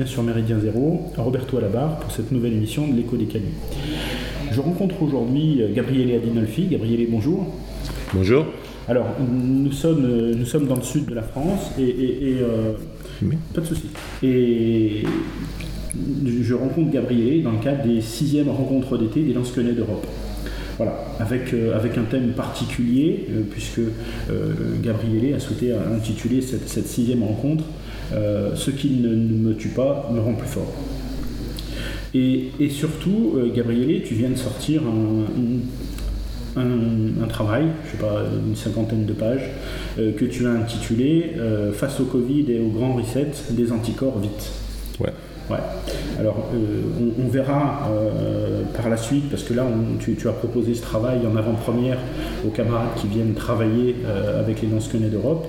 bien sur Méridien Zéro, Roberto à la barre pour cette nouvelle émission de l'écho des Canuts. Je rencontre aujourd'hui Gabriele Adinolfi. Gabriele, bonjour. Bonjour. Alors, nous sommes, nous sommes dans le sud de la France et. euh, Pas de souci. Et je rencontre Gabriele dans le cadre des sixièmes rencontres d'été des Lansquenets d'Europe. Voilà, avec, euh, avec un thème particulier, euh, puisque euh, Gabriele a souhaité intituler cette, cette sixième rencontre euh, Ce qui ne, me tue pas me rend plus fort. Et, surtout, euh, tu viens de sortir un, travail, je sais pas, une cinquantaine de pages, euh, que tu as intitulé Face au Covid et au grand reset, des anticorps vite. Ouais. Alors, euh, on, verra euh, par la suite, parce que là, tu, as proposé ce travail en avant-première aux camarades qui viennent travailler euh, avec les Lansquenets d'Europe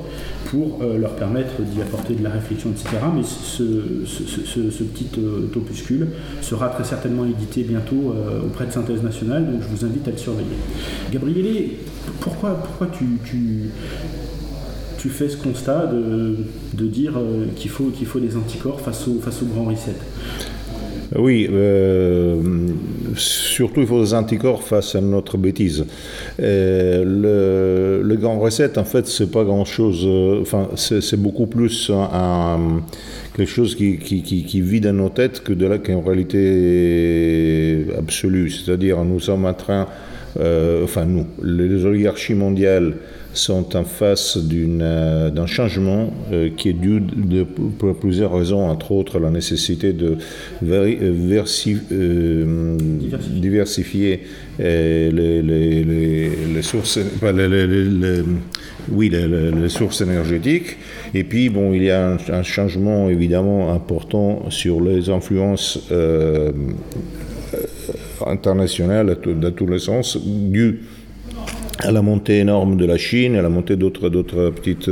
pour leur permettre d'y apporter de la réflexion, etc. Mais ce, petit opuscule sera très certainement édité bientôt auprès de Synthèse Nationale, donc je vous invite à le surveiller. Gabriele, pourquoi, pourquoi tu tu fais ce constat de, de dire euh, qu'il faut, qu'il faut des anticorps face au, face au grand reset oui, euh, surtout il faut des anticorps face à notre bêtise. Euh, le, grand reset, en fait, c'est pas grand chose. Euh, enfin, c'est beaucoup plus quelque chose qui, qui, qui, vit dans nos têtes que de là qu'en réalité absolue. C'est-à-dire, nous sommes en train, enfin nous, les oligarchies mondiales sont en face euh, d'un changement euh, qui est dû de, pour plusieurs raisons, entre autres la nécessité de versi, euh, diversifier les, les, les, les, sources, oui, les, sources énergétiques. Et puis, bon, il y a un, un changement évidemment important sur les influences euh, internationales dans tous les sens, dû à la montée énorme de la Chine, à la montée d'autres d'autres petites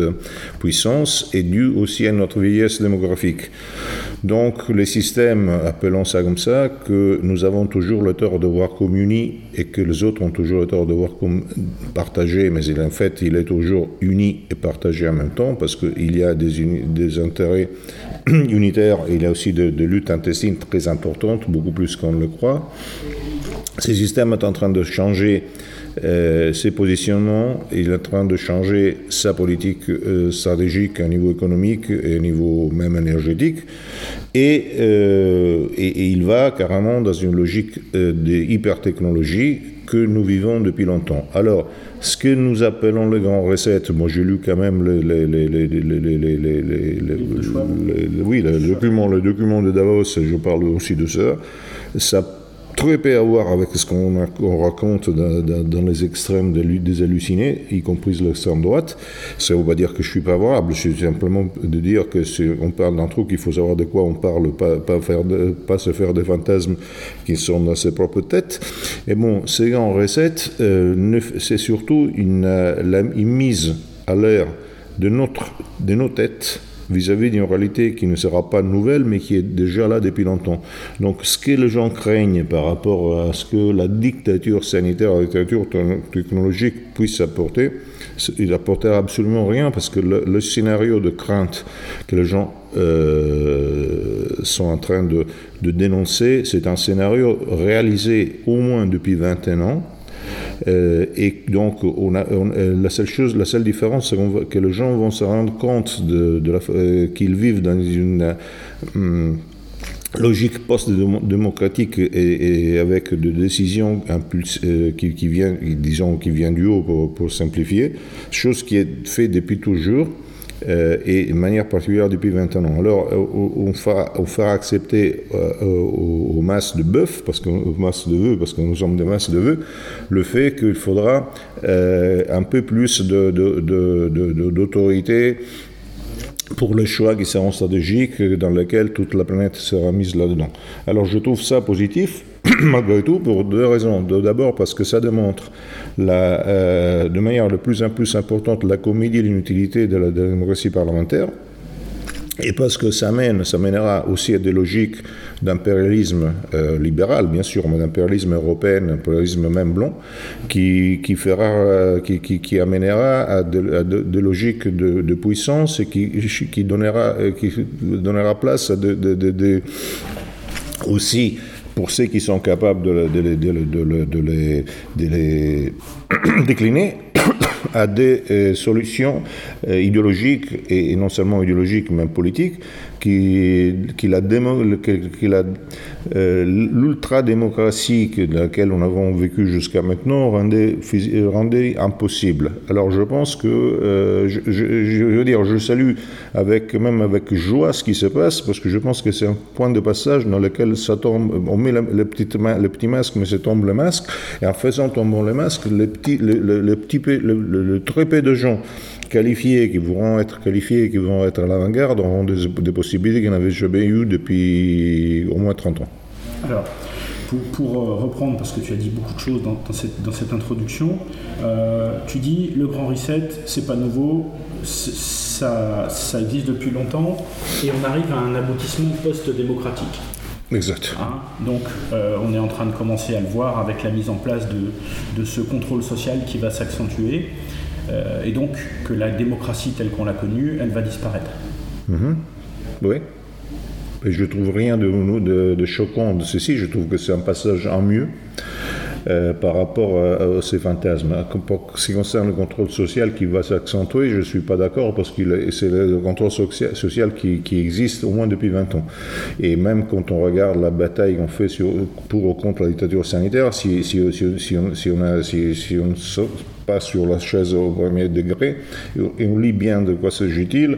puissances, et dû aussi à notre vieillesse démographique. Donc les systèmes, appelons ça comme ça, que nous avons toujours le tort de voir comme unis et que les autres ont toujours le tort de voir comme partagés, mais en fait il est toujours uni et partagé en même temps parce qu'il y a des, des intérêts unitaires il y a aussi de, de luttes intestines très importantes, beaucoup plus qu'on le croit. Ces systèmes sont en train de changer euh, ses positionnements, il est en train de changer sa politique euh, stratégique à niveau économique et à niveau même énergétique, et, euh, et, et il va carrément dans une logique euh, d'hypertechnologie que nous vivons depuis longtemps. Alors, ce que nous appelons le grand reset, moi j'ai lu quand même le, le, le, oui, le document, le document de Davos, je parle aussi de ça, ça très peu à voir avec ce qu'on qu raconte dans, les extrêmes des, hallucinés, y compris l'extrême droite. Ça ne veut pas dire que je suis favorable, c'est simplement de dire que si on parle d'un truc, il faut savoir de quoi on parle, pas, pas, pas se faire des fantasmes qui sont dans ses propres têtes. Et bon, ces grands recettes, euh, c'est surtout une, une mise à l'air de nos têtes vis-à-vis d'une réalité qui ne sera pas nouvelle, mais qui est déjà là depuis longtemps. Donc ce que les gens craignent par rapport à ce que la dictature sanitaire, la dictature technologique puisse apporter, il n'apportera absolument rien parce que le, scénario de crainte que les gens euh, sont en train de, de dénoncer, c'est un scénario réalisé au moins depuis 21 ans, euh, et donc, on, la seule chose, la seule différence, c'est qu que les gens vont se rendre compte euh, qu'ils vivent dans une euh, logique post-démocratique et, avec des décisions euh, qui, vient, disons, qui vient du haut pour, pour simplifier, chose qui est faite depuis toujours. Euh, et de manière particulière depuis 21 ans. Alors, euh, on fera, on fera accepter euh, aux, aux, masses de bœufs, parce aux masses de vœux, parce que nous sommes des masses de vœux, le fait qu'il faudra euh, un peu plus d'autorité pour les choix qui seront stratégiques dans lesquels toute la planète sera mise là-dedans. Alors je trouve ça positif, malgré tout, pour deux raisons. D'abord parce que ça démontre euh, de manière le plus en plus importante la comédie et l'inutilité de, de, la démocratie parlementaire. Et parce que ça mène, ça mènera aussi à des logiques d'impérialisme euh, libéral, bien sûr, mais d'impérialisme européen, d'impérialisme même blanc, qui, qui fera, euh, qui, qui, amènera à des logiques de, puissance et qui, qui, donnera, euh, qui donnera place aussi pour ceux qui sont capables de, les décliner à des euh, solutions euh, idéologiques, et, non seulement idéologiques, mais politiques, qui, qui la, euh, l'ultra-démocratie dans laquelle on avons vécu jusqu'à maintenant rendait, rendait, impossible. Alors je pense que, je, je, veux dire, je salue avec, même avec joie ce qui se passe, parce que je pense que c'est un point de passage dans lequel ça tombe, on met le, petit, petit masque, mais ça tombe le masque, et en faisant tomber le masque, le petit, le, le petit, le, peu de gens qualifiés, qui vont être qualifiés, qui vont être à l'avant-garde, auront des, possibilités qu'ils n'avaient jamais eues depuis au moins 30 ans. Alors, pour, euh, reprendre, parce que tu as dit beaucoup de choses dans, cette, dans cette, introduction, euh, tu dis le grand reset, c'est pas nouveau, ça, ça existe depuis longtemps, et on arrive à un aboutissement post-démocratique. Exact. Hein, donc euh, on est en train de commencer à le voir avec la mise en place de, de ce contrôle social qui va s'accentuer. Euh, et donc que la démocratie telle qu'on l'a connue, elle va disparaître. Mhm. Oui. Et je trouve rien de, choquant de ceci. Je trouve que c'est un passage en mieux. Euh, par rapport à, ces fantasmes. Pour ce qui concerne le contrôle social qui va s'accentuer, je ne suis pas d'accord parce que c'est le contrôle social qui, existe au moins depuis 20 ans. Et même quand on regarde la bataille qu'on fait pour ou contre la dictature sanitaire, si, si, si, on, si on, a, si, on passe sur la chaise au premier degré et on lit bien de quoi s'agit-il,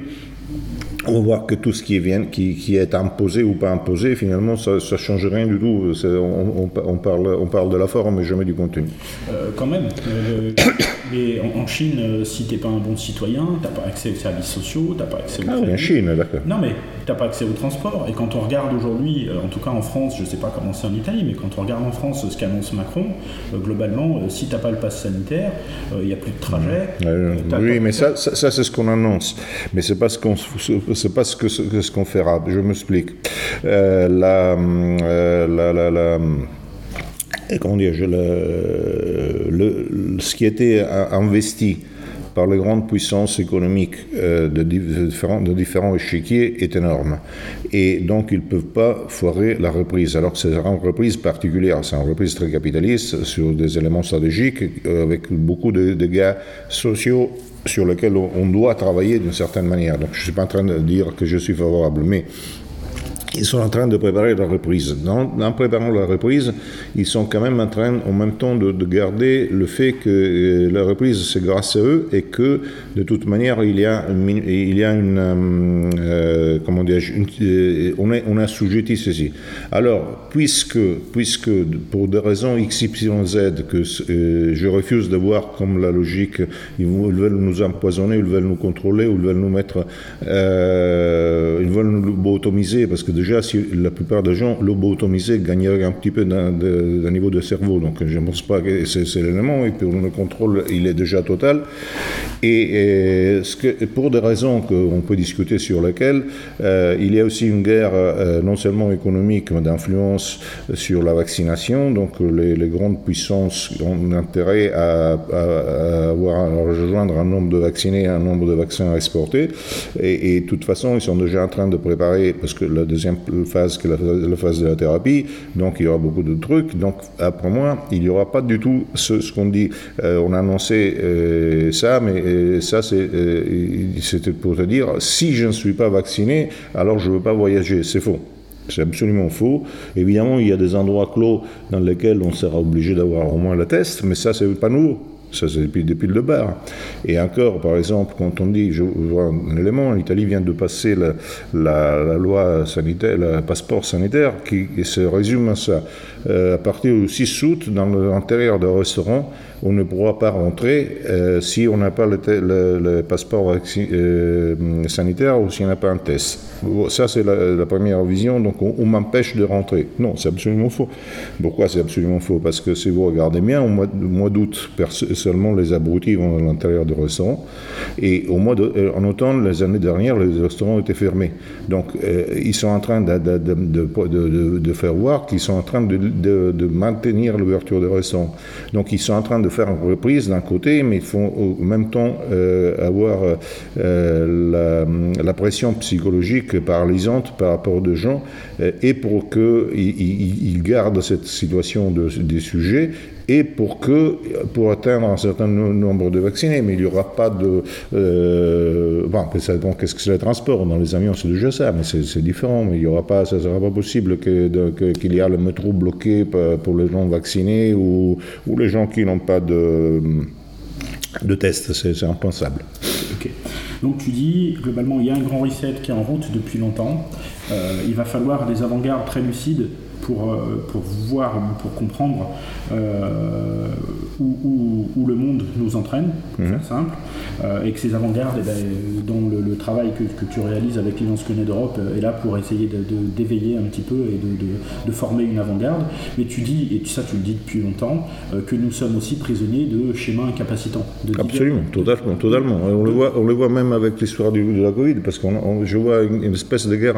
on voit que tout ce qui est, qui, qui est imposé ou pas imposé, finalement, ça ne change rien du tout. On, on, parle, on parle de la forme mais jamais du contenu. Euh, quand même. Euh, mais en, Chine, euh, si tu n'es pas un bon citoyen, tu n'as pas accès aux services sociaux, tu n'as pas accès au Ah oui, en Chine, d'accord. Non, mais tu n'as pas accès au transport. Et quand on regarde aujourd'hui, en tout cas en France, je ne sais pas comment c'est en Italie, mais quand on regarde en France ce qu'annonce Macron, globalement, si tu n'as pas le pass sanitaire, il n'y a plus de trajet. oui, mais ça, ça, c'est ce qu'on annonce. Mais c'est pas ce qu'on c'est pas ce que ce, qu'on fera. Je m'explique. Euh, la, euh, la, la, la comment dire, le, le, ce qui était investi par les grandes puissances économiques euh, de, différents, échiquiers est énorme. Et donc, ils ne peuvent pas foirer la reprise. Alors que c'est une reprise particulière, c'est une reprise très capitaliste sur des éléments stratégiques avec beaucoup de dégâts sociaux sur lequel on doit travailler d'une certaine manière. Donc je ne suis pas en train de dire que je suis favorable, mais ils sont en train de préparer la reprise. Dans, en préparant la reprise, ils sont quand même en train, en même temps, de, garder le fait que euh, la reprise, c'est grâce à eux et que, de toute manière, il y a il y a une euh, euh, comment dire, on, est, on a assujetti ceci. Alors, puisque, puisque pour des raisons X, Y, Z, que je refuse de voir comme la logique, ils, veulent nous empoisonner, ils veulent nous contrôler, ils veulent nous mettre, ils veulent nous lobotomiser, parce que déjà, si la plupart des gens lobotomisés gagneraient un petit peu d'un niveau de cerveau. Donc je ne pense pas que c'est l'élément. Et pour le contrôle, il est déjà total. Et, pour des raisons qu'on peut discuter sur lesquelles, euh, il y a aussi une guerre euh, non seulement économique, mais d'influence sur la vaccination. Donc les, grandes puissances ont intérêt à, avoir, à rejoindre un nombre de vaccinés, un nombre de vaccins à exporter. Et, et de toute façon, ils sont déjà en train de préparer, parce que la deuxième phase que la, phase de la thérapie, donc il y aura beaucoup de trucs. Donc après moi, il n'y aura pas du tout ce, qu'on dit. Euh, on a annoncé euh, ça, mais euh, ça c'était pour te dire, si je ne suis pas vacciné, alors je ne veux pas voyager. C'est faux. C'est absolument faux. Évidemment, il y a des endroits clos dans lesquels on sera obligé d'avoir au moins le test, mais ça, c'est pas nouveau. Ça, c'est depuis, le bar. Et encore, par exemple, quand on dit, je vois un élément, l'Italie vient de passer la, la, loi sanitaire, le passeport sanitaire, qui se résume à ça. Euh, à partir du 6 août, dans l'intérieur d'un restaurant, on ne pourra pas rentrer euh, si on n'a pas le, passeport euh, sanitaire ou si on n'a pas un test. Ça, c'est la, première vision, donc on, m'empêche de rentrer. Non, c'est absolument faux. Pourquoi c'est absolument faux? Parce que si vous regardez bien, au mois, d'août, seulement les abrutis vont à l'intérieur du restaurant. Et au mois de, en automne, les années dernières, les restaurants étaient fermés. Donc, ils sont en train de, de, de faire voir qu'ils sont en train de, maintenir l'ouverture des restaurants. Donc, ils sont en train de faire une reprise d'un côté, mais ils font au même temps avoir la, la, pression psychologique paralysante par rapport aux gens et pour qu'ils gardent cette situation des sujets et pour que pour atteindre un certain nombre de vaccinés, mais il n'y aura pas de euh, bon, ça qu'est-ce que c'est le transport. Dans les avions, c'est déjà ça, mais c'est différent, mais il y aura pas, ça sera pas possible que, qu'il y ait le métro bloqué pour les gens vaccinés ou, ou les gens qui n'ont pas de de tests, c'est impensable. Donc tu dis, globalement, il y a un grand reset qui est en route depuis longtemps. Euh, il va falloir des avant-gardes très lucides pour, euh, pour voir, pour comprendre euh, où, où, le monde nous entraîne, pour mhm. faire simple, euh, et que ces avant-gardes, eh ben, dont le, travail que, que, tu réalises avec Connaît d'Europe est là pour essayer d'éveiller un petit peu et de, de former une avant-garde. Mais tu dis, et ça tu le dis depuis longtemps, que nous sommes aussi prisonniers de schémas incapacitants. Absolument, totalement, totalement. On le, voit, on le voit même avec l'histoire de la Covid, parce que je vois une, espèce de guerre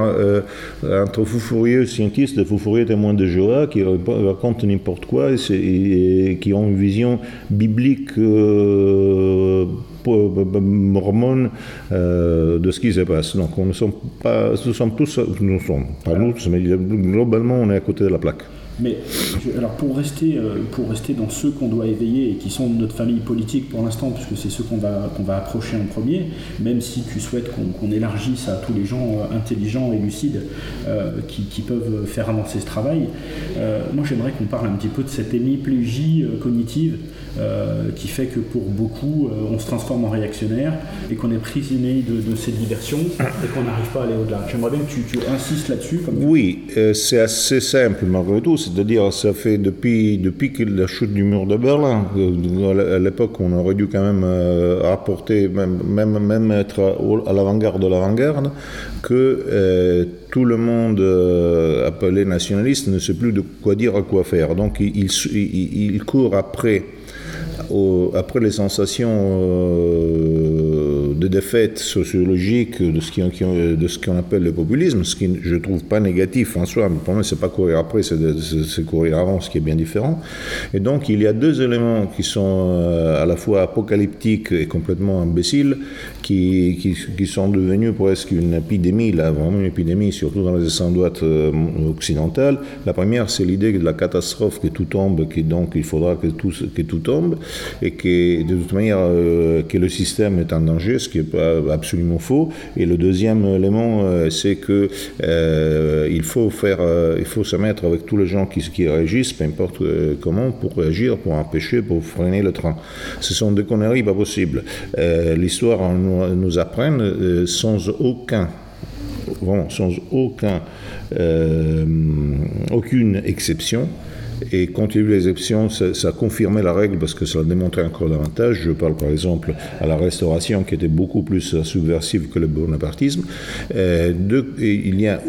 entre fous furieux scientistes et fous furieux témoins de Jéhovah qui racontent n'importe quoi et, qui ont une vision biblique euh, mormone euh, de ce qui se passe. Donc on ne sommes pas, nous sommes tous, nous sommes, pas nous, mais globalement on est à côté de la plaque. Mais alors pour rester, euh, pour rester dans ceux qu'on doit éveiller et qui sont de notre famille politique pour l'instant, puisque c'est ceux qu'on va, qu'on va approcher en premier, même si tu souhaites qu'on élargisse à tous les gens euh, intelligents et lucides euh, qui, qui, peuvent faire avancer ce travail, moi j'aimerais qu'on parle un petit peu de cette hémiplégie cognitive qui fait que pour beaucoup on se transforme en réactionnaire et qu'on est prisonnier de, de cette diversion et qu'on n'arrive pas à aller au-delà. J'aimerais bien que tu, insistes là-dessus. Oui, c'est assez simple malgré tout c'est-à-dire ça fait depuis, depuis la chute du mur de Berlin, à l'époque on aurait dû quand même euh, rapporter, même, même, même être à l'avant-garde de l'avant-garde, que euh, tout le monde euh, appelé nationaliste ne sait plus de quoi dire, à quoi faire. Donc il, il, il court après, après les sensations de défaite sociologique de ce qu'on appelle le populisme, ce qui je trouve pas négatif en soi, mais pour moi c'est pas courir après, c'est courir avant, ce qui est bien différent. Et donc il y a deux éléments qui sont euh, à la fois apocalyptiques et complètement imbéciles, qui, sont devenus presque une épidémie, là, vraiment une épidémie, surtout dans les descendants euh, occidentales. La première, c'est l'idée de la catastrophe, que tout tombe, que donc il faudra que tout, que tout tombe, et que de toute manière, euh, que le système est en danger, ce qui n'est pas absolument faux. Et le deuxième élément, euh, c'est que euh, il faut faire, faut se mettre avec tous les gens qui, réagissent, peu importe comment, pour réagir, pour empêcher, pour freiner le train. Ce sont des conneries pas possibles. L'histoire nous, nous apprend sans aucun sans aucun, aucune exception, et quand il y a eu les exceptions, ça, a confirmé la règle parce que ça l'a démontré encore davantage. Je parle par exemple à la restauration qui était beaucoup plus subversive que le bonapartisme. Euh, il n'y a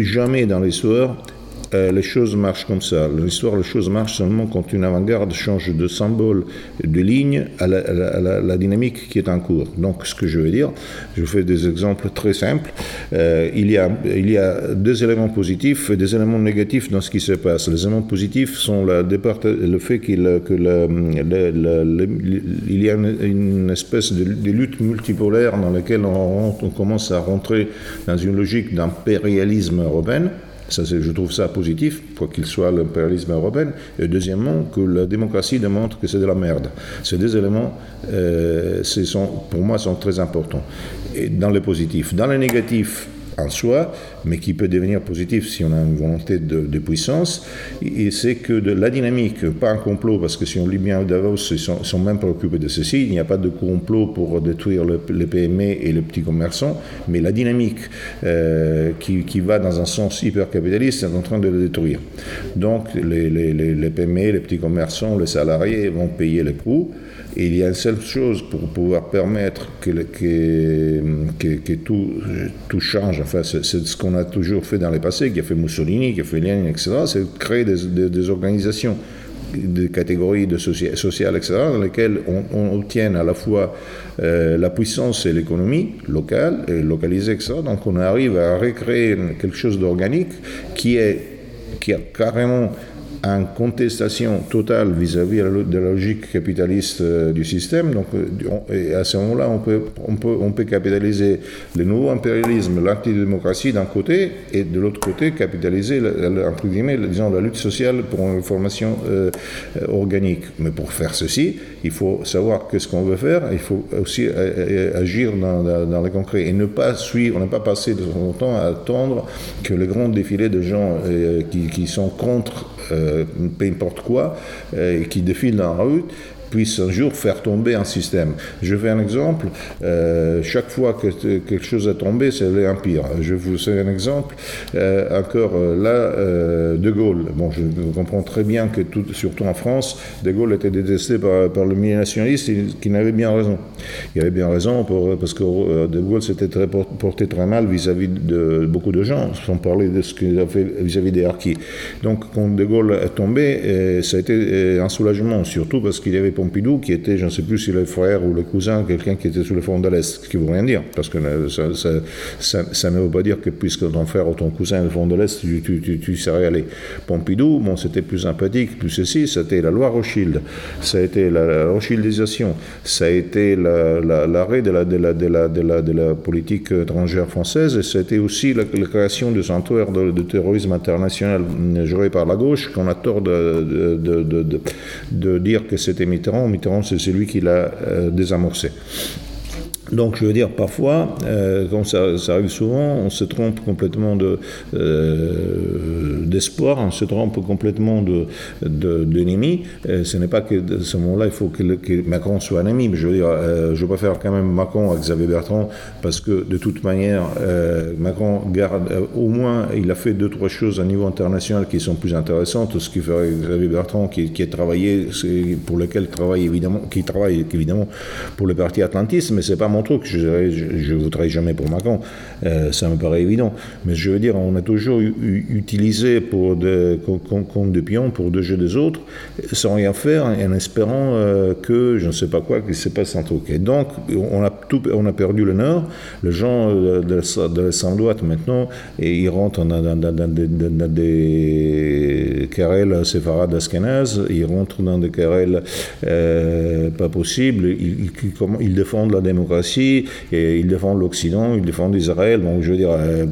jamais dans l'histoire euh, les choses marchent comme ça. L'histoire, les choses marchent seulement quand une avant-garde change de symbole, de ligne à la, dynamique qui est en cours. Donc, ce que je veux dire, je fais des exemples très simples. Euh, il, y a, il y a deux éléments positifs et des éléments négatifs dans ce qui se passe. Les éléments positifs sont le fait qu'il que il y a une, espèce de, lutte multipolaire dans laquelle on, on commence à rentrer dans une logique d'impérialisme européen je trouve ça positif, quoi qu'il soit l'impérialisme européen. Et deuxièmement, que la démocratie démontre que c'est de la merde. Ces deux éléments, euh, sont, pour moi, sont très importants. Et dans le positif. Dans le négatif, en soi, mais qui peut devenir positif si on a une volonté de, puissance, et c'est que la dynamique, pas un complot, parce que si on lit bien Davos, ils sont, sont même préoccupés de ceci, il n'y a pas de complot pour détruire les PME et les petits commerçants, mais la dynamique euh, qui, va dans un sens hyper capitaliste est en train de le détruire. Donc les, les PME, les petits commerçants, les salariés vont payer les coûts, il y a une seule chose pour pouvoir permettre que, que, que, tout, change, enfin c'est ce qu'on a toujours fait dans le passé, qui a fait Mussolini, qui a fait Lénine, etc., c'est créer des, organisations des catégories de sociales, etc., dans lesquelles on, obtient à la fois la puissance et l'économie locale, et localisée, etc. Donc on arrive à recréer quelque chose d'organique qui est qui a carrément en contestation totale vis-à-vis de la logique capitaliste euh, du système. Donc, euh, à ce moment-là, on peut, on, peut, on peut capitaliser le nouveau impérialisme, l'antidémocratie d'un côté, et de l'autre côté, capitaliser, entre guillemets, la lutte sociale pour une formation euh, organique. Mais pour faire ceci, il faut savoir qu'est-ce qu'on veut faire, il faut aussi agir dans, dans, le concret et ne pas suivre, ne pas passer de son temps à attendre que le grand défilé de gens qui, qui, sont contre peu importe quoi, euh, qui défile dans la rue, puisse un jour faire tomber un système. Je fais un exemple. Euh, chaque fois que quelque chose est tombé, c'est l'empire. Je vous fais un exemple. Euh, encore euh, là, De Gaulle. Bon, je comprends très bien que, tout, surtout en France, De Gaulle était détesté par, le milieu nationaliste qui n'avait bien raison. Il avait bien raison pour, parce que De Gaulle s'était porté très mal vis-à-vis de beaucoup de gens, sans parler de ce qu'il a fait vis-à-vis des harkis. Donc, quand De Gaulle est tombé, ça a été un soulagement, surtout parce qu'il avait Pompidou, qui était, je ne sais plus si le frère ou le cousin, quelqu'un qui était sous le front de l'Est, ce qui ne veut rien dire, parce que ça, ne veut pas dire que puisque ton frère ou ton cousin est le front de l'Est, tu, tu, tu, serais allé. Pompidou, bon, c'était plus sympathique, plus ceci, c'était la loi Rothschild, ça a été la, Rothschildisation, ça a été l'arrêt de, la, la, la, la, la politique étrangère française, et été aussi la, création de sanctuaires de, de, terrorisme international géré par la gauche, qu'on a tort de, de, dire que c'était Mitterrand Mitterrand. c'est celui qui l'a euh, désamorcé. Donc, je veux dire, parfois, euh, comme ça, arrive souvent, on se trompe complètement de, euh, d'espoir, on se trompe complètement de, d'ennemi. Euh, ce n'est pas que à ce moment-là, il faut que, Macron soit un ennemi. Mais je veux dire, euh, je préfère quand même Macron à Xavier Bertrand parce que de toute manière, Macron garde, au moins, il a fait deux, trois choses à niveau international qui sont plus intéressantes. Ce qui ferait Xavier Bertrand, qui, qui travaillé, pour lequel travaille évidemment, qui travaille évidemment pour le parti atlantiste, mais c'est pas mon truc. Je ne voterai jamais pour Macron, euh, ça me paraît évident. Mais je veux dire, on a toujours utilisé pour des de pions pour deux jeux des autres, sans rien faire, en espérant euh, que je ne sais pas quoi, qu'il se passe un truc. Et donc, on a, tout, on a perdu le Nord. Les gens euh, de, de la droite maintenant, et ils rentrent dans, des querelles séfarades askenazes, ils rentrent dans des querelles pas possibles, ils défendent la démocratie et ils défendent l'Occident, ils défendent Israël. Donc, je veux dire, euh,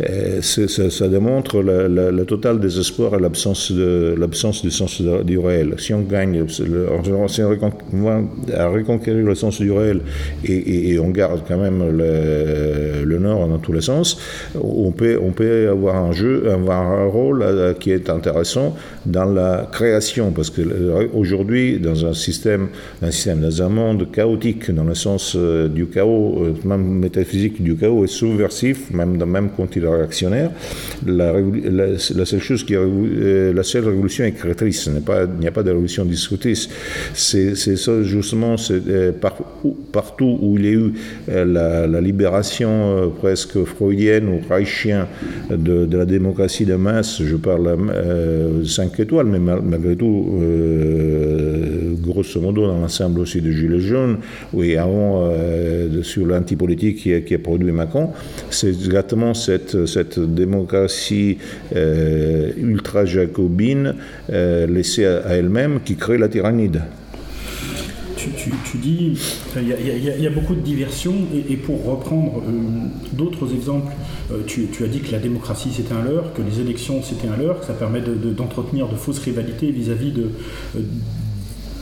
euh, ça, démontre le total désespoir et l'absence du sens du réel. Si on gagne, si on à reconquérir le sens du réel et, on garde quand même le, le, Nord dans tous les sens, on peut, avoir un jeu, avoir un rôle euh, qui est intéressant dans la création, parce que aujourd'hui, dans un système, un système, dans monde chaotique, dans le sens euh, du chaos, euh, même métaphysique du chaos, est subversif, même, même quand il est réactionnaire. La, seule chose qui euh, la seule révolution est créatrice. Il n'y a pas de révolution destructrice. C'est justement, c'est partout où il y a eu la, libération presque freudienne ou reichienne de, la démocratie de masse. Je parle euh, 5 étoiles, mais malgré tout, grosso modo, dans l'ensemble aussi de Gilets jaunes, oui, avant euh, sur l'antipolitique qui, qui, a produit Macron, c'est exactement cette, cette démocratie euh, ultra-jacobine euh, laissée à, elle-même qui crée la tyrannide. Tu, dis, il y, a beaucoup de diversion, et, pour reprendre d'autres exemples, tu, as dit que la démocratie c'était un leurre, que les élections c'était un leurre, que ça permet d'entretenir de, fausses rivalités vis-à-vis de,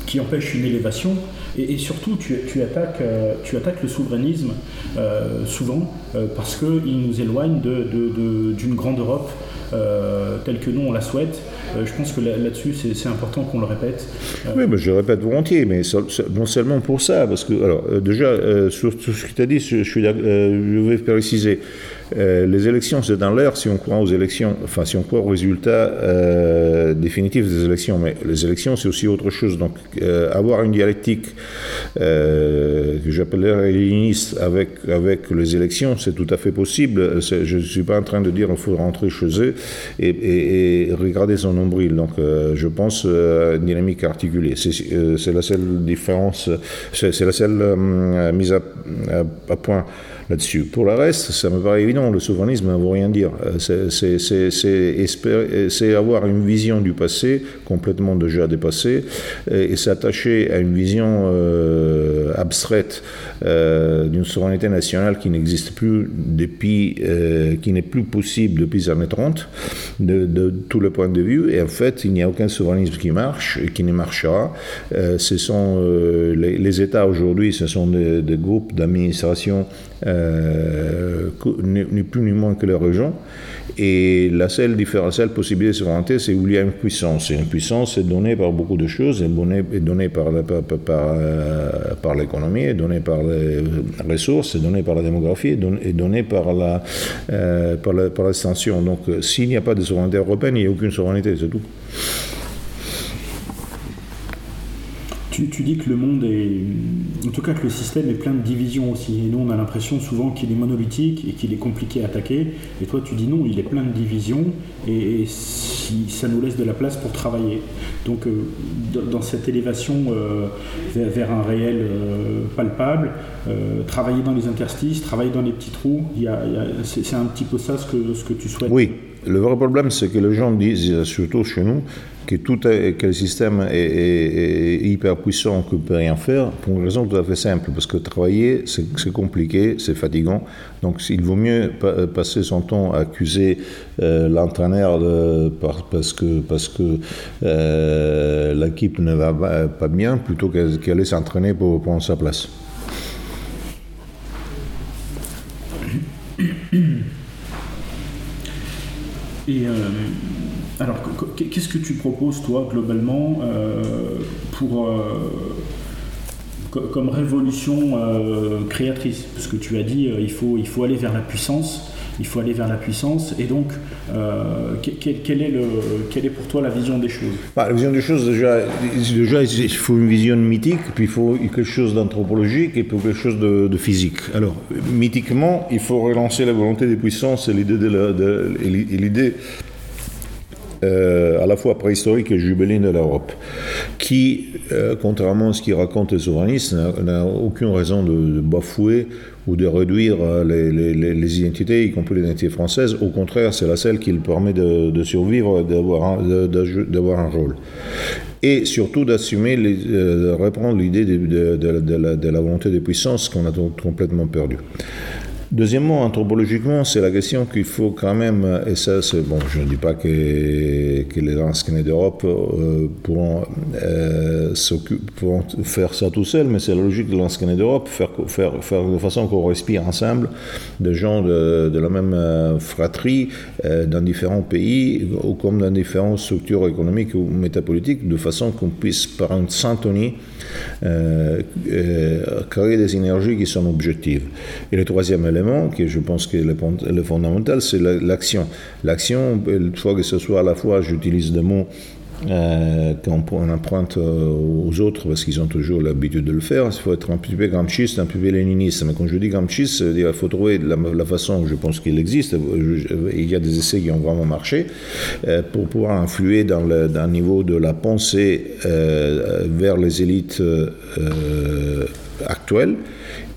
qui empêche une élévation. Et, surtout, tu, attaques, euh, tu attaques le souverainisme euh, souvent euh, parce qu'il nous éloigne d'une grande Europe telle que nous on la souhaite. je pense que là-dessus, c'est important qu'on le répète. Oui, mais je répète volontiers, mais non seulement pour ça, parce que, alors, déjà, sur, ce que tu as dit, je vais préciser. Les élections, c'est dans l'air si on croit aux élections, enfin si on croit aux résultats définitifs des élections. Mais les élections, c'est aussi autre chose. Donc, avoir une dialectique que j'appellerais léniniste avec, avec les élections, c'est tout à fait possible. Je ne suis pas en train de dire qu'il faut rentrer chez eux et, regarder son nombril. Donc, je pense à une dynamique articulée. C'est la seule différence, c'est la seule mise à point là-dessus. Pour le reste, ça me paraît évident, le souverainisme ne veut rien dire. Euh, c'est avoir une vision du passé complètement déjà dépassée et, s'attacher à une vision euh, abstraite euh, d'une souveraineté nationale qui n'existe plus depuis, qui n'est plus possible depuis les années 30, de, de tous les points de vue. Et en fait, il n'y a aucun souverainisme qui marche et qui ne marchera. ce sont les, États aujourd'hui, ce sont des, des groupes d'administration euh, ni plus ni moins que les régions. Et la seule, différence, la seule possibilité de souveraineté, c'est où il y a une puissance. Et une puissance est donnée par beaucoup de choses, est donnée, euh, par l'économie, est donnée par les ressources, est donnée par la démographie, est donnée par la, euh, par l'extension. Donc s'il n'y a pas de souveraineté européenne, il n'y a aucune souveraineté, c'est tout. Tu, dis que le monde est. En tout cas, que le système est plein de divisions aussi. Et nous, on a l'impression souvent qu'il est monolithique et qu'il est compliqué à attaquer. Et toi, tu dis non, il est plein de divisions et, si, ça nous laisse de la place pour travailler. Donc, euh, dans cette élévation euh, vers, un réel euh, palpable, travailler dans les interstices, travailler dans les petits trous, c'est un petit peu ça ce que, ce que tu souhaites. Oui, le vrai problème, c'est que les gens disent, surtout chez nous, que, tout que le système est, hyper puissant, qu'on ne peut rien faire, pour une raison tout à fait simple, parce que travailler, c'est compliqué, c'est fatigant, donc il vaut mieux passer son temps à accuser euh, l'entraîneur parce que, parce que euh, l'équipe ne va pas bien, plutôt qu'aller s'entraîner pour prendre sa place. Et euh, alors, qu'est-ce que tu proposes, toi, globalement, euh, euh, comme révolution créatrice? Parce que tu as dit, il faut aller vers la puissance il faut aller vers la puissance. Et donc, euh, quelle, est pour toi la vision des choses? Bah, La vision des choses, déjà, il faut une vision mythique, puis il faut quelque chose d'anthropologique et puis quelque chose de, physique. Alors, mythiquement, il faut relancer la volonté des puissances et l'idée euh, à la fois préhistorique et jubiléenne de l'Europe, qui, euh, contrairement à ce qu'il raconte les souverainistes, n'a aucune raison de, bafouer ou de réduire euh, les, identités, y compris l'identité française. Au contraire, c'est la seule qui le permet de, survivre, d'avoir un, rôle. Et surtout d'assumer, de reprendre l'idée de, la, volonté de puissance qu'on a complètement perdue. Deuxièmement, anthropologiquement, c'est la question qu'il faut quand même, et ça, c'est bon, je ne dis pas que, que les anciens d'Europe euh, pourront, euh, pourront, faire ça tout seuls, mais c'est la logique de l'ancien d'Europe, faire, de façon qu'on respire ensemble des gens de, la même euh, fratrie dans différents pays ou comme dans différentes structures économiques ou métapolitiques, de façon qu'on puisse, par une syntonie, créer des énergies qui sont objectives. Et le troisième élément, qui je pense que le, fondamental, c'est l'action. L'action, une fois que ce soit à la fois, j'utilise des mots euh, qu'on emprunte euh, aux autres parce qu'ils ont toujours l'habitude de le faire. Il faut être un petit peu gramsciste, un peu léniniste. Mais quand je dis gramsciste, il faut trouver la, façon, je pense qu'il existe, il y a des essais qui ont vraiment marché, euh, pour pouvoir influer le, dans le, niveau de la pensée vers les élites actuelles.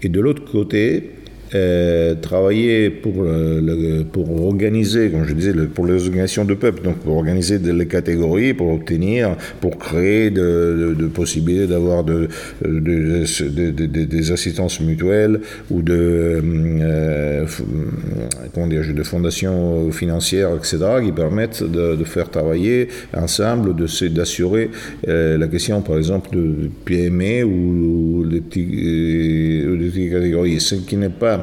Et de l'autre côté, euh, travailler pour, euh, pour organiser, comme je disais, pour les organisations de peuple, donc pour organiser les catégories, pour obtenir, pour créer de, possibilités d'avoir de, des assistances mutuelles ou de, euh, comment dire, de fondations financières, etc., qui permettent de, faire travailler ensemble, d'assurer la question, par exemple, de PME ou, des, petites catégories. Ce qui n'est pas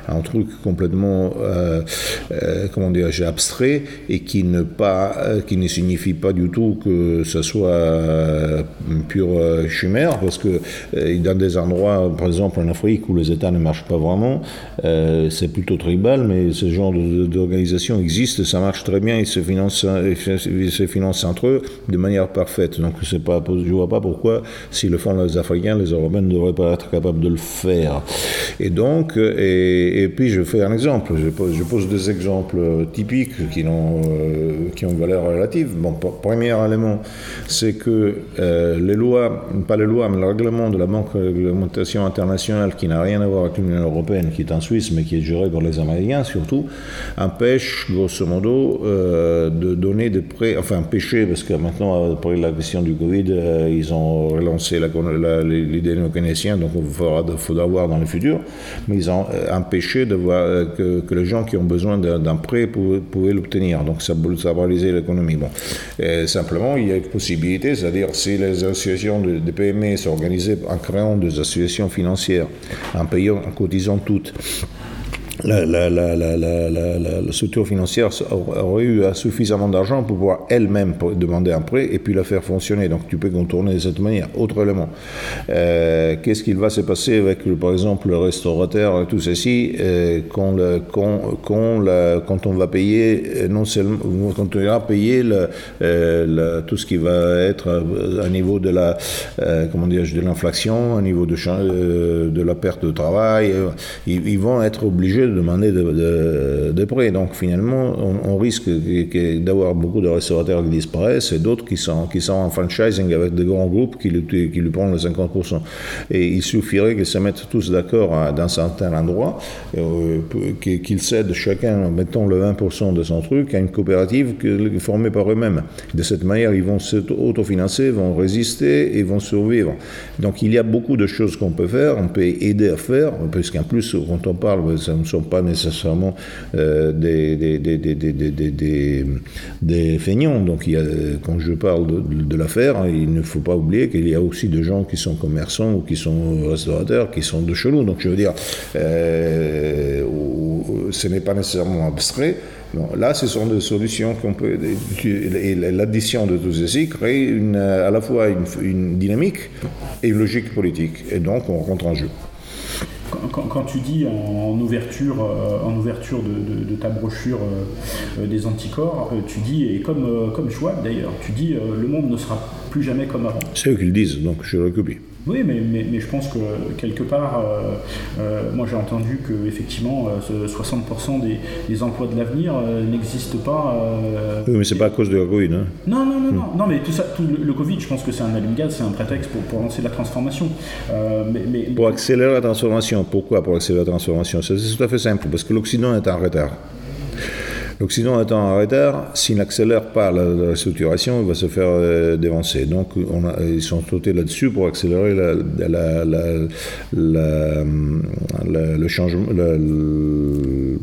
un truc complètement, euh, euh, comment dire, abstrait et qui ne, pas, qui ne signifie pas du tout que ce soit pure chimère, parce que dans des endroits, par exemple en Afrique, où les États ne marchent pas vraiment, c'est plutôt tribal, mais ce genre d'organisation existe, ça marche très bien, ils se financent, ils se financent entre eux de manière parfaite. Donc c'est pas, je ne vois pas pourquoi, si le font les Africains, les Européens ne devraient pas être capables de le faire. Et donc, puis je fais un exemple, je pose, des exemples typiques qui ont, euh, qui ont valeur relative. Bon, premier élément, c'est que euh, les lois, pas les lois, mais le règlement de la Banque de réglementation internationale, qui n'a rien à voir avec l'Union européenne, qui est en Suisse, mais qui est géré par les Américains surtout, empêche, grosso modo, euh, de donner des prêts, enfin empêcher, parce que maintenant, après la question du Covid, ils ont relancé l'idée néo-keynésienne, donc il faudra, faudra voir dans le futur, mais ils ont euh, de voir euh, que, les gens qui ont besoin d'un prêt pouvaient, l'obtenir. Donc ça, ça paralysé l'économie. Bon. simplement, il y a une possibilité, c'est-à-dire si les associations de, de PME s'organisaient en créant des associations financières, en payant, en cotisant toutes, la, la, la, la, structure financière aurait eu suffisamment d'argent pour pouvoir elle-même demander un prêt et puis la faire fonctionner. Donc tu peux contourner de cette manière. Autre élément, euh, qu'est-ce qu'il va se passer avec, par exemple, le restaurateur et tout ceci euh, quand, quand, quand, quand, on va payer, euh, non seulement quand on ira payer tout ce qui va être à niveau de la, comment dire, de l'inflation, à niveau de, de la perte de travail, ils, ils vont être obligés demander de, prêts. Donc finalement, on, risque d'avoir beaucoup de restaurateurs qui disparaissent et d'autres qui sont, qui sont en franchising avec des grands groupes qui lui, qui lui prennent le 50%. Et il suffirait qu'ils se mettent tous d'accord dans un certain endroit, euh, qu'ils cèdent chacun, mettons le 20% de son truc, à une coopérative formée par eux-mêmes. De cette manière, ils vont s'autofinancer, vont résister et vont survivre. Donc il y a beaucoup de choses qu'on peut faire, on peut aider à faire, puisqu'en plus, quand on parle, sont pas nécessairement euh, des, des, des, des, feignants. Donc, il y a, quand je parle de, l'affaire, il ne faut pas oublier qu'il y a aussi des gens qui sont commerçants ou qui sont restaurateurs, qui sont de chez nous. Donc, je veux dire, euh, ce n'est pas nécessairement abstrait. là, ce sont des solutions qu'on peut. Et l'addition de tout ceci crée à la fois une, une, dynamique et une logique politique. Et donc, on rentre en jeu quand, tu dis en, ouverture, euh, en ouverture de, ta brochure euh, des anticorps, euh, tu dis, et comme, comme Schwab d'ailleurs, tu dis le monde ne sera plus jamais comme avant. C'est eux qui le disent, donc je recopie. Oui, mais, mais, je pense que quelque part, euh, euh, moi j'ai entendu que effectivement 60% euh, des, emplois de l'avenir n'existent pas. oui, mais c'est pas à cause de la Covid. Hein. Non, non, non, non, hmm. non, mais tout ça, tout le, Covid, je pense que c'est un allume-gaz, c'est un prétexte pour, pour, lancer la transformation. mais, pour accélérer la transformation, pourquoi pour accélérer la transformation? C'est tout à fait simple, parce que l'Occident est en retard. L'Occident étant en retard, s'il n'accélère pas la, structuration, il va se faire euh, dévancer. Donc on a, ils sont sautés là-dessus pour accélérer la, le changement,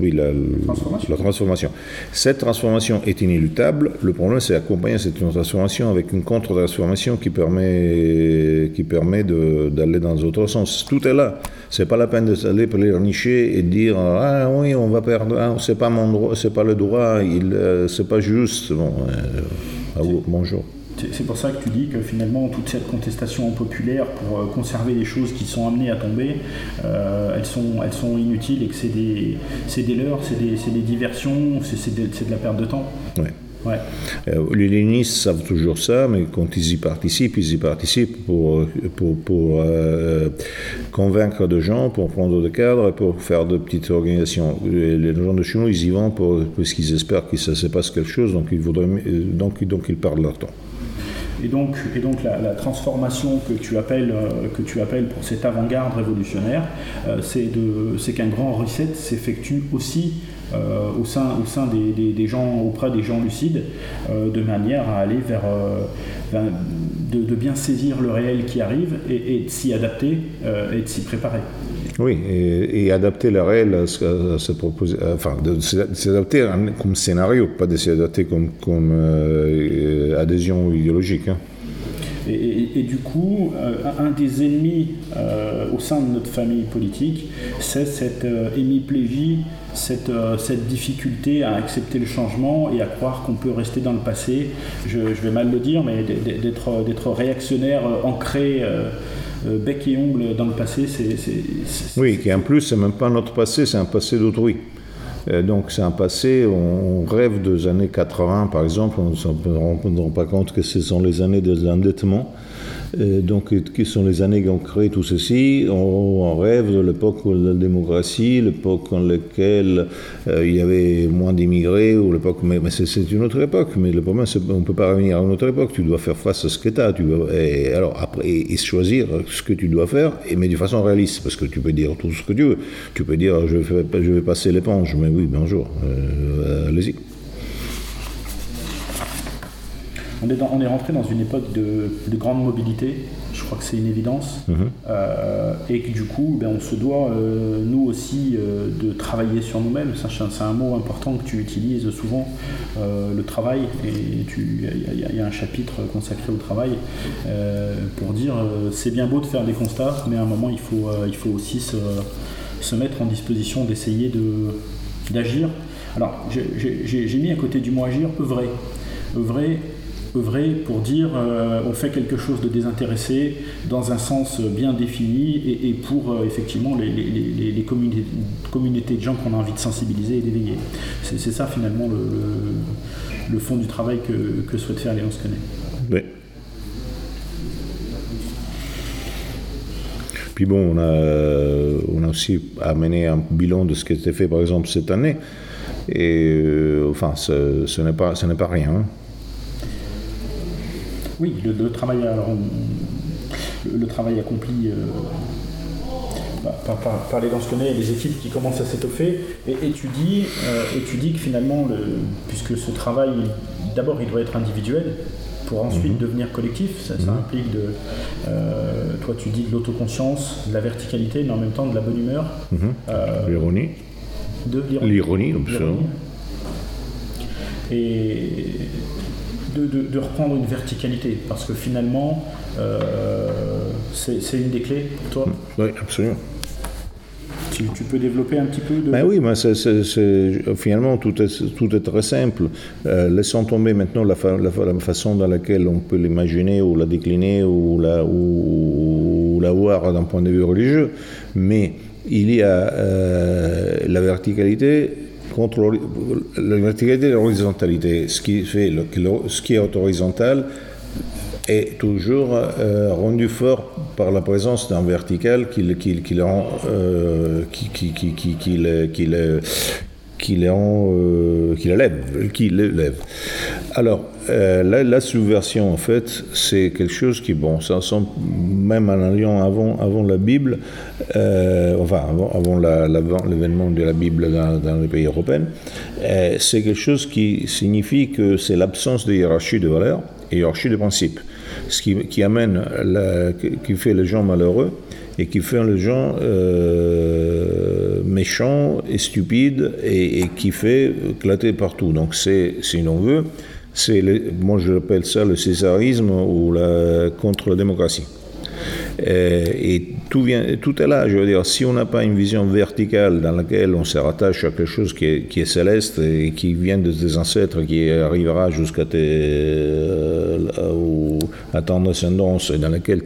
oui, la, transformation. la, transformation. Cette transformation est inéluctable. Le problème, c'est d'accompagner cette transformation avec une contre-transformation qui permet, qui permet d'aller dans autre sens. Tout est là. C'est pas la peine d'aller nicher et dire ah oui on va perdre, ah, c'est pas mon droit, c'est pas le droit, il, euh, c'est pas juste. Bon, euh, bonjour. C'est pour ça que tu dis que finalement toute cette contestation populaire pour euh, conserver les choses qui sont amenées à tomber, elles, sont, elles sont inutiles et que c'est des, c'est des leurres, c'est des, des, diversions, c'est de, de, la perte de temps. Ouais. Ouais. Euh, les lénistes savent toujours ça, mais quand ils y participent, ils y participent pour, pour, pour euh, convaincre des gens, pour prendre des cadres, pour faire de petites organisations. Les gens de chez nous, ils y vont pour, parce qu'ils espèrent que ça se passe quelque chose, donc ils, voudraient, donc, donc ils perdent leur temps. Et donc, et donc la, transformation que tu, appelles, euh, que tu appelles pour cette avant-garde révolutionnaire, c'est qu'un grand reset s'effectue aussi euh, au sein, au sein des, des, gens, auprès des gens lucides, euh, de manière à aller vers, euh, de, bien saisir le réel qui arrive et, de s'y adapter et de s'y préparer. Oui, et, adapter le réel à, se proposer, enfin, de s'adapter comme scénario, pas de s'adapter comme, comme adhésion idéologique. Hein. Et, du coup, un, des ennemis au sein de notre famille politique, c'est cette hémiplégie, cette, difficulté à accepter le changement et à croire qu'on peut rester dans le passé. Je, vais mal le dire, mais d'être réactionnaire ancré. bec et ongle dans le passé, c'est. Oui, qui en plus, c'est même pas notre passé, c'est un passé d'autrui. Euh, donc c'est un passé, on rêve des années 80 par exemple, on ne se rend pas compte que ce sont les années de l'endettement donc, qui sont les années qui ont créé tout ceci? On, rêve de l'époque de la démocratie, l'époque en laquelle euh, il y avait moins d'immigrés, ou l'époque, mais, c'est une autre époque. Mais le problème, c'est qu'on ne peut pas revenir à une autre époque. Tu dois faire face à ce que tu as. Et, alors, après, choisir ce que tu dois faire, et, mais de façon réaliste, parce que tu peux dire tout ce que tu veux. Tu peux dire, je vais, je vais passer l'éponge, mais oui, bonjour, euh, allez-y. On est, on est rentré dans une époque de, grande mobilité, je crois que c'est une évidence, mhm. euh, et que du coup, ben, on se doit, euh, nous aussi, euh, de travailler sur nous-mêmes. C'est un mot important que tu utilises souvent, le travail, et il y, a un chapitre consacré au travail pour dire c'est bien beau de faire des constats, mais à un moment, il faut, il faut aussi se, se mettre en disposition d'essayer d'agir. Alors, j'ai mis à côté du mot agir œuvrer. œuvrer œuvrer pour dire euh, on fait quelque chose de désintéressé dans un sens bien défini et, pour euh, effectivement les, communautés, de gens qu'on a envie de sensibiliser et d'éveiller. C'est ça finalement le, fond du travail que, que souhaite faire Léon Sconnet. Oui. Puis bon, on a, on a aussi amené un bilan de ce qui a été fait par exemple cette année. Et euh, enfin, ce, ce n'est pas, pas rien. Hein. Oui, le, travail, le, travail accompli euh, bah, par, les et les équipes qui commencent à s'étoffer, et, tu dis, euh, que finalement, puisque ce travail, d'abord, il doit être individuel, pour ensuite mhm. devenir collectif. Ça, mhm. implique de. Euh, toi, tu dis de l'autoconscience, de la verticalité, mais en même temps de la bonne humeur. Mhm. l'ironie. De l'ironie. L'ironie, Et de, reprendre une verticalité, parce que finalement, euh, c'est une des clés pour toi Oui, absolument. Tu, peux développer un petit peu de... Ben oui, mais finalement, tout est, tout est très simple. Euh, laissons tomber maintenant la, la, façon dans laquelle on peut l'imaginer ou la décliner ou la, ou, la voir d'un point de vue religieux, mais il y a euh, la verticalité contre la verticalité et l'horizontalité. Ce qui fait ce qui est horizontal est toujours euh, rendu fort par la présence d'un vertical qui, qui, qui, qui, qui, qui, qui, qui euh, qui l'élève, qui l'élève. Alors, euh, la, subversion, en fait, c'est quelque chose qui, bon, ça semble, même en allant avant, avant la Bible, euh, enfin, avant, avant l'événement de la Bible dans, les pays européens, c'est quelque chose qui signifie que c'est l'absence de hiérarchie de valeurs et hiérarchie de principes, ce qui, qui amène, la, qui fait les gens malheureux et qui fait les gens euh, méchants et stupides et, qui fait éclater partout. Donc c'est, si l'on veut, c'est moi je l'appelle ça le césarisme ou la, contre la démocratie. Et, tout, vient, tout est là, je veux dire, si on n'a pas une vision verticale dans laquelle on se rattache à quelque chose qui est, céleste et qui vient de tes ancêtres, qui arrivera jusqu'à tes, euh, à et dans laquelle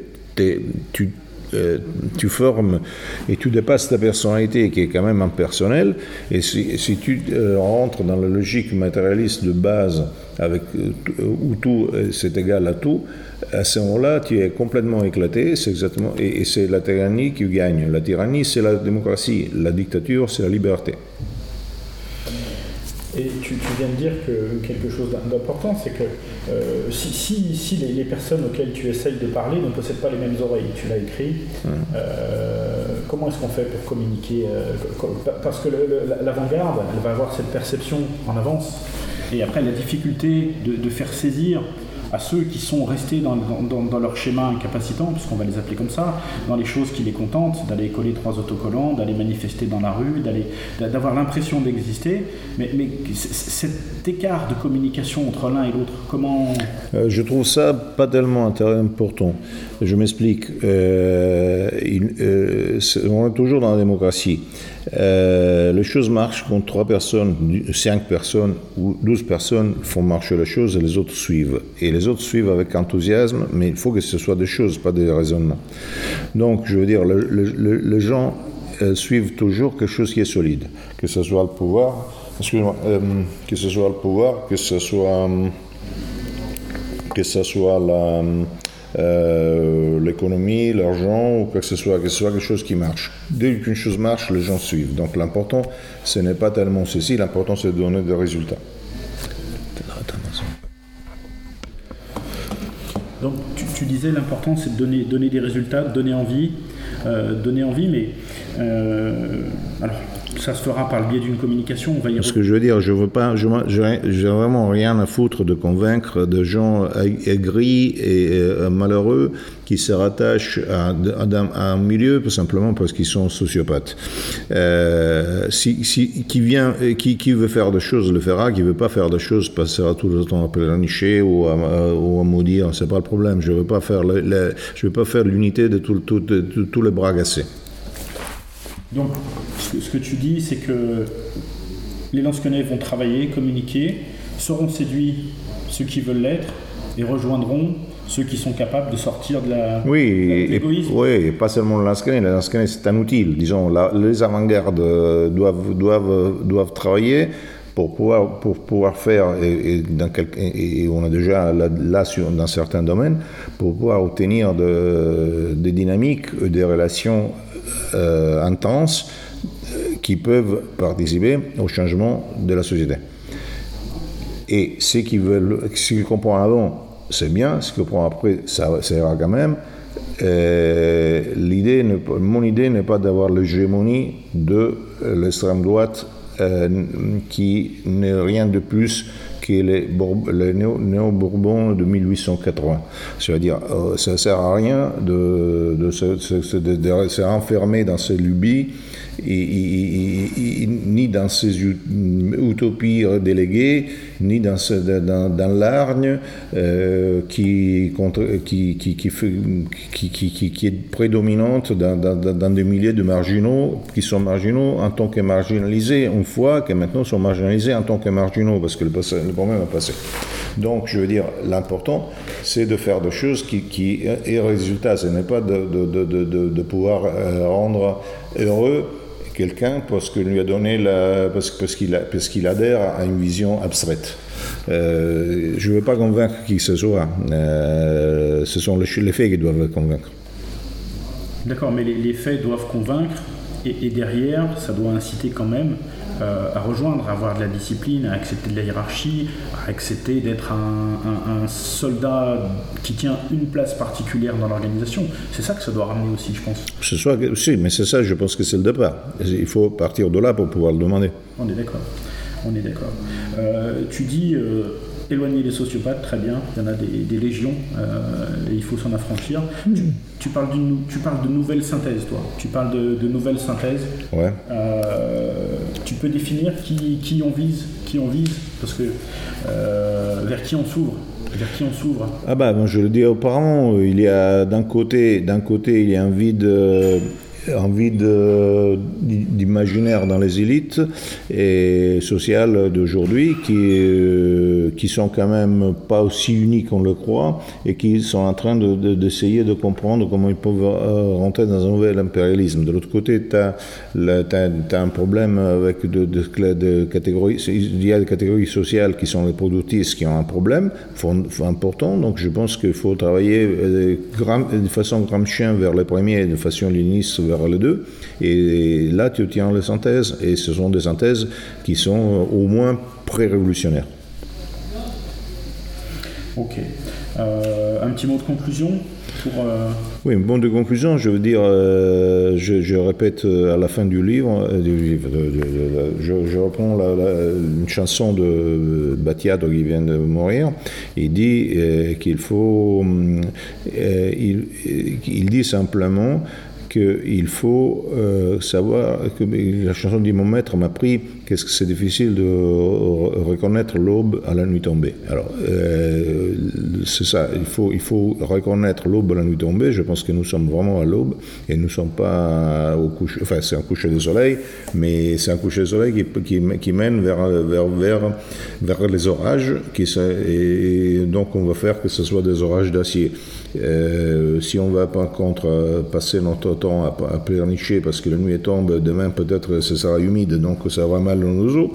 tu euh, tu formes et tu dépasses ta personnalité qui est quand même impersonnelle. Et si, tu euh, rentres dans la logique matérialiste de base avec, euh, où tout c'est égal à tout, à ce moment-là, tu es complètement éclaté, c'est exactement, et c'est la tyrannie qui gagne. La tyrannie, c'est la démocratie, la dictature, c'est la liberté. Et tu, viens de dire que quelque chose d'important, c'est que euh, si, si, les, personnes auxquelles tu essayes de parler ne possèdent pas les mêmes oreilles, tu l'as écrit, euh, comment est-ce qu'on fait pour communiquer euh, Parce que l'avant-garde, elle va avoir cette perception en avance, et après la difficulté de, faire saisir à ceux qui sont restés dans, dans, leur schéma incapacitant, puisqu'on va les appeler comme ça, dans les choses qui les contentent, d'aller coller trois autocollants, d'aller manifester dans la rue, d'avoir l'impression d'exister. Mais, mais cet écart de communication entre l'un et l'autre, comment... Euh, je trouve ça pas tellement important. Je m'explique. Euh, euh, on est toujours dans la démocratie. Euh, les choses marchent quand trois personnes, cinq personnes ou douze personnes font marcher les choses et les autres suivent. Et les autres suivent avec enthousiasme, mais il faut que ce soit des choses, pas des raisonnements. Donc, je veux dire, les gens euh, suivent toujours quelque chose qui est solide, que ce soit le pouvoir, excusez-moi, euh, que ce soit le pouvoir, que ce soit, que ce soit la euh, l'économie, l'argent ou quoi que ce soit, que ce soit quelque chose qui marche. Dès qu'une chose marche, les gens suivent. Donc l'important, ce n'est pas tellement ceci, l'important c'est de donner des résultats. Donc tu, disais l'important c'est de donner, donner des résultats, donner envie, euh, donner envie, mais euh, alors ça se fera par le biais d'une communication. On va y Ce que je veux dire, je veux pas, je j'ai vraiment rien à foutre de convaincre des gens aigris et euh, malheureux qui se rattachent à, un milieu tout simplement parce qu'ils sont sociopathes. Euh, si, si, qui vient, qui, qui, veut faire des choses le fera, qui veut pas faire des choses passera tout le temps à planifier ou à, ou à maudire. C'est pas le problème. Je veux pas faire, je veux pas faire l'unité de tous les bras cassés. Donc, ce que, tu dis, c'est que les lansquenets vont travailler, communiquer, seront séduits ceux qui veulent l'être et rejoindront ceux qui sont capables de sortir de la oui, et, oui, pas seulement le lansquenet. Le lansquenet, c'est un outil. Disons, les avant-gardes doivent, doivent, doivent travailler pour pouvoir, pour pouvoir faire, et, dans et, on a déjà là, là sur, dans certains domaines, pour pouvoir obtenir de, des dynamiques, des relations euh, intenses euh, qui peuvent participer au changement de la société. Et ce qu'ils veulent, ce qu'ils comprennent avant, c'est bien, ce qu'ils comprennent après, ça, ça ira quand même. Euh, l'idée, mon idée n'est pas d'avoir l'hégémonie de l'extrême droite qui n'est rien de plus que les, les néo-bourbons de 1880. C'est-à-dire, euh, ça ne sert à rien de, de, se, de, de dans ces lubies ni dans ces utopies déléguées, ni dans, dans l'argne euh, qui, est prédominante dans, des milliers de marginaux qui sont marginaux en tant que marginalisés une fois que maintenant sont marginalisés en tant que marginaux parce que le, problème est passé. Donc, je veux dire, l'important, c'est de faire des choses qui, qui le résultat, ce n'est pas de, pouvoir euh, rendre heureux quelqu'un parce qu'il lui a donné la, parce, parce qu'il adhère à une vision abstraite. Euh, je ne veux pas convaincre qui que ce soit. Euh, ce sont les, faits qui doivent convaincre. D'accord, mais les, faits doivent convaincre et, derrière, ça doit inciter quand même à rejoindre, à avoir de la discipline, à accepter de la hiérarchie, à accepter d'être un, soldat qui tient une place particulière dans l'organisation. C'est ça que ça doit ramener aussi, je pense. Ce soit, si, mais c'est ça, je pense que c'est le départ. Il faut partir de là pour pouvoir le demander. On est d'accord. On est d'accord. Euh, tu dis euh, éloigner les sociopathes, très bien, il y en a des, légions, euh, et il faut s'en affranchir. Hmm. Tu, parles tu, parles de nouvelles synthèses, toi. Tu parles de, nouvelles synthèses. Ouais. Euh, tu peux définir qui, qui, on vise, qui on vise, parce que euh, vers qui on s'ouvre. Vers qui on s'ouvre Ah bah, je le dis auparavant, il y a d'un côté, d'un côté, il y a un vide envie d'imaginaire dans les élites et sociales d'aujourd'hui qui, euh, qui sont quand même pas aussi uniques qu'on le croit et qui sont en train d'essayer de, comprendre comment ils peuvent euh, rentrer dans un nouvel impérialisme. De l'autre côté, tu as, un problème avec de, de, catégories, il y a des catégories sociales qui sont les productrices qui ont un problème important, donc je pense qu'il faut travailler euh, de façon gramscienne vers les premiers et de façon léniniste les deux. Et là, tu tiens les synthèses, et ce sont des synthèses qui sont au moins pré-révolutionnaires. Ok. un petit mot de conclusion euh, oui, un bon de conclusion, je veux dire, euh, je, répète euh, à la fin du livre, je, reprends une chanson de Battiato qui vient de mourir. Il dit qu'il faut, il, il dit simplement qu'il faut euh, savoir, que la chanson dit Mon maître m'a appris qu'est-ce que c'est difficile de reconnaître l'aube à la nuit tombée. Alors, euh, c'est ça, il faut, reconnaître l'aube à la nuit tombée. Je pense que nous sommes vraiment à l'aube et nous ne sommes pas au coucher, enfin, c'est un coucher de soleil, mais c'est un coucher de soleil qui, mène vers, les orages, et donc on va faire que ce soit des orages d'acier. Euh, si on va par contre euh, passer notre temps à, à pleurnicher parce que la nuit tombe, demain peut-être ce sera humide, donc ça va mal dans nos eaux,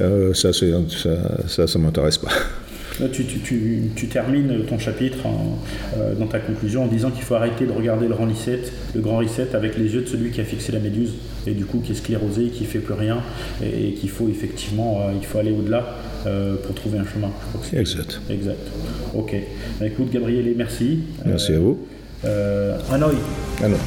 euh, ça, ça, ça, ça m'intéresse pas. Tu, tu, tu, termines ton chapitre dans ta conclusion en disant qu'il faut arrêter de regarder le grand reset, le grand reset avec les yeux de celui qui a fixé la méduse et du coup qui est sclérosé, qui fait plus rien et, qu'il faut effectivement il faut aller au-delà euh, pour trouver un chemin. exact. Exact. Ok. Bah, écoute, Gabriel, merci. Merci à vous. Euh, Hanoï. Hanoï.